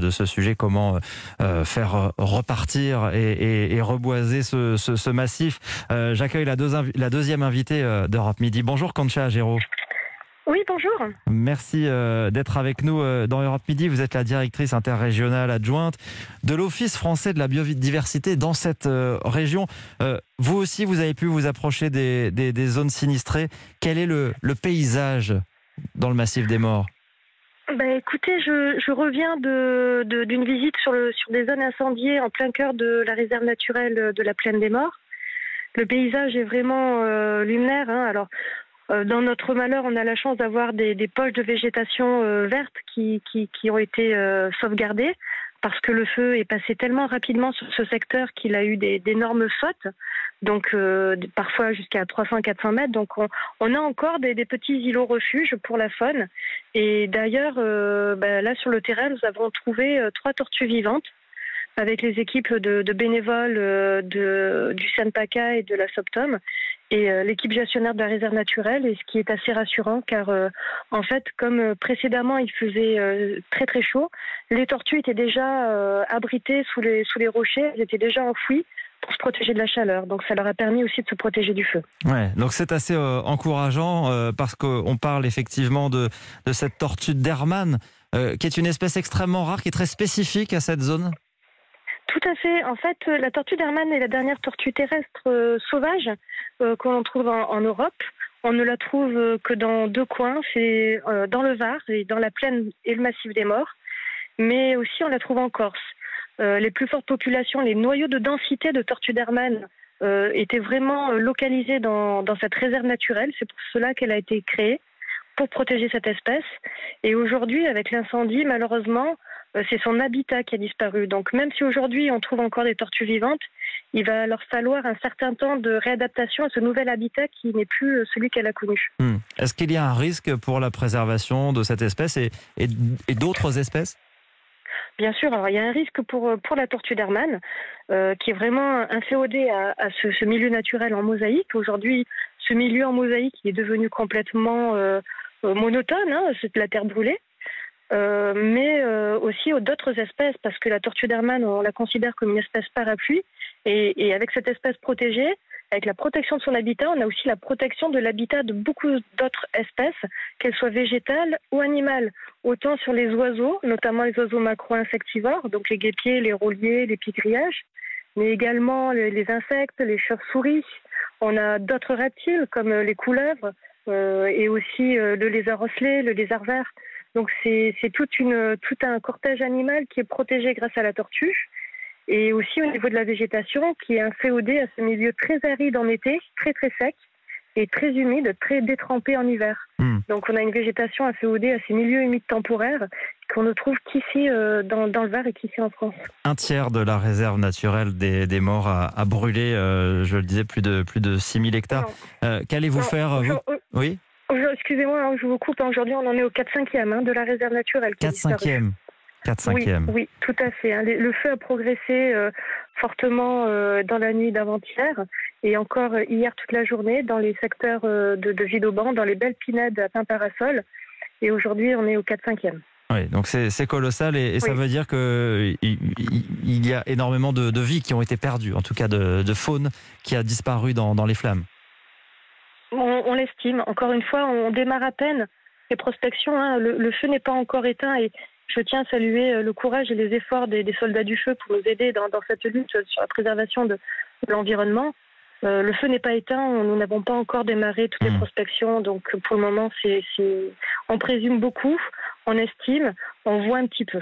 de, ce sujet, comment faire repartir et, reboiser ce, massif. J'accueille la, la, deuxième invitée d'Europe Midi. Bonjour Concha Géraud. Oui, bonjour. Merci euh, d'être avec nous euh, dans Europe Midi. Vous êtes la directrice interrégionale adjointe de l'Office français de la biodiversité dans cette euh, région. vous aussi, vous avez pu vous approcher des, zones sinistrées. Quel est le, paysage dans le massif des morts? Ben, écoutez, je, reviens d'une visite sur, sur des zones incendiées en plein cœur de la réserve naturelle de la Plaine des Morts. Le paysage est vraiment luminaire. Hein. Alors, euh, dans notre malheur, on a la chance d'avoir des, poches de végétation euh, verte qui, qui, ont été euh, sauvegardées parce que le feu est passé tellement rapidement sur ce secteur qu'il a eu d'énormes fautes, donc parfois jusqu'à 300-400 mètres. Donc on, a encore des, petits îlots refuges pour la faune. Et d'ailleurs, bah, là sur le terrain, nous avons trouvé trois tortues vivantes avec les équipes de, bénévoles de, du Sanpaka et de la Soptom. Et euh, l'équipe gestionnaire de la réserve naturelle, et ce qui est assez rassurant car euh, en fait, comme euh, précédemment il faisait très très chaud, les tortues étaient déjà abritées sous les rochers, elles étaient déjà enfouies pour se protéger de la chaleur. Donc ça leur a permis aussi de se protéger du feu. Ouais, donc c'est assez encourageant parce qu'on parle effectivement de, de cette tortue d'Hermann, qui est une espèce extrêmement rare, qui est très spécifique à cette zone. Tout à fait. En fait, la tortue d'Hermann est la dernière tortue terrestre euh, sauvage euh, qu'on trouve en, Europe. On ne la trouve euh, que dans deux coins, c'est dans le Var et dans la plaine et le massif des Morts, mais aussi on la trouve en Corse. Les plus fortes populations, les noyaux de densité de tortue d'Hermann étaient vraiment localisés dans, cette réserve naturelle. C'est pour cela qu'elle a été créée pour protéger cette espèce. Et aujourd'hui, avec l'incendie, malheureusement, euh, c'est son habitat qui a disparu. Donc même si aujourd'hui on trouve encore des tortues vivantes, il va leur falloir un certain temps de réadaptation à ce nouvel habitat qui n'est plus euh, celui qu'elle a connu. Hmm. Est-ce qu'il y a un risque pour la préservation de cette espèce et, d'autres espèces? Bien sûr, alors il y a un risque pour, euh, pour la tortue d'Hermann, qui est vraiment inféodée à, à ce, milieu naturel en mosaïque. Aujourd'hui, ce milieu en mosaïque est devenu complètement monotone, hein, c'est de la terre brûlée. Euh, mais euh, aussi d'autres espèces, parce que la tortue d'Hermann, on la considère comme une espèce parapluie. Et, avec cette espèce protégée, avec la protection de son habitat, on a aussi la protection de l'habitat de beaucoup d'autres espèces, qu'elles soient végétales ou animales. Autant sur les oiseaux, notamment les oiseaux macro-insectivores, donc les guépiers, les rouliers, les pigrillages, mais également les, insectes, les chauves-souris. On a d'autres reptiles comme les couleuvres euh, et aussi le lézard osselé, le lézard vert. Donc c'est tout un cortège animal qui est protégé grâce à la tortue. Et aussi au niveau de la végétation, qui est inféodé à ce milieu très aride en été, très très sec, et très humide, très détrempé en hiver. Hmm. Donc on a une végétation inféodée à ces milieux humides temporaires qu'on ne trouve qu'ici euh, dans, le Var et qu'ici en France. Un tiers de la réserve naturelle des, morts a, brûlé, euh, je le disais, plus de, plus de 6000 hectares. Euh, qu'allez-vous faire vous... Oui Excusez-moi, hein, je vous coupe. Aujourd'hui, on en est au 4-5e hein, de la réserve naturelle. 4-5e 4 oui, oui, tout à fait. Hein. Le feu a progressé euh, fortement euh, dans la nuit d'avant-hier et encore euh, hier toute la journée dans les secteurs de, de Vidauban, dans les belles pinèdes à Pain-Parasol. Et aujourd'hui, on est au 4-5e. Oui, donc c'est colossal et, ça veut dire qu'il il y a énormément de, vies qui ont été perdues, en tout cas de, faune qui a disparu dans les flammes on, l'estime. Encore une fois, on démarre à peine les prospections. Hein. Le, feu n'est pas encore éteint et je tiens à saluer euh, le courage et les efforts des, soldats du feu pour nous aider dans, cette lutte sur la préservation de, l'environnement. Euh, le feu n'est pas éteint, nous n'avons pas encore démarré toutes les mmh. prospections, donc pour le moment, c'est, on présume beaucoup, on estime, on voit un petit peu.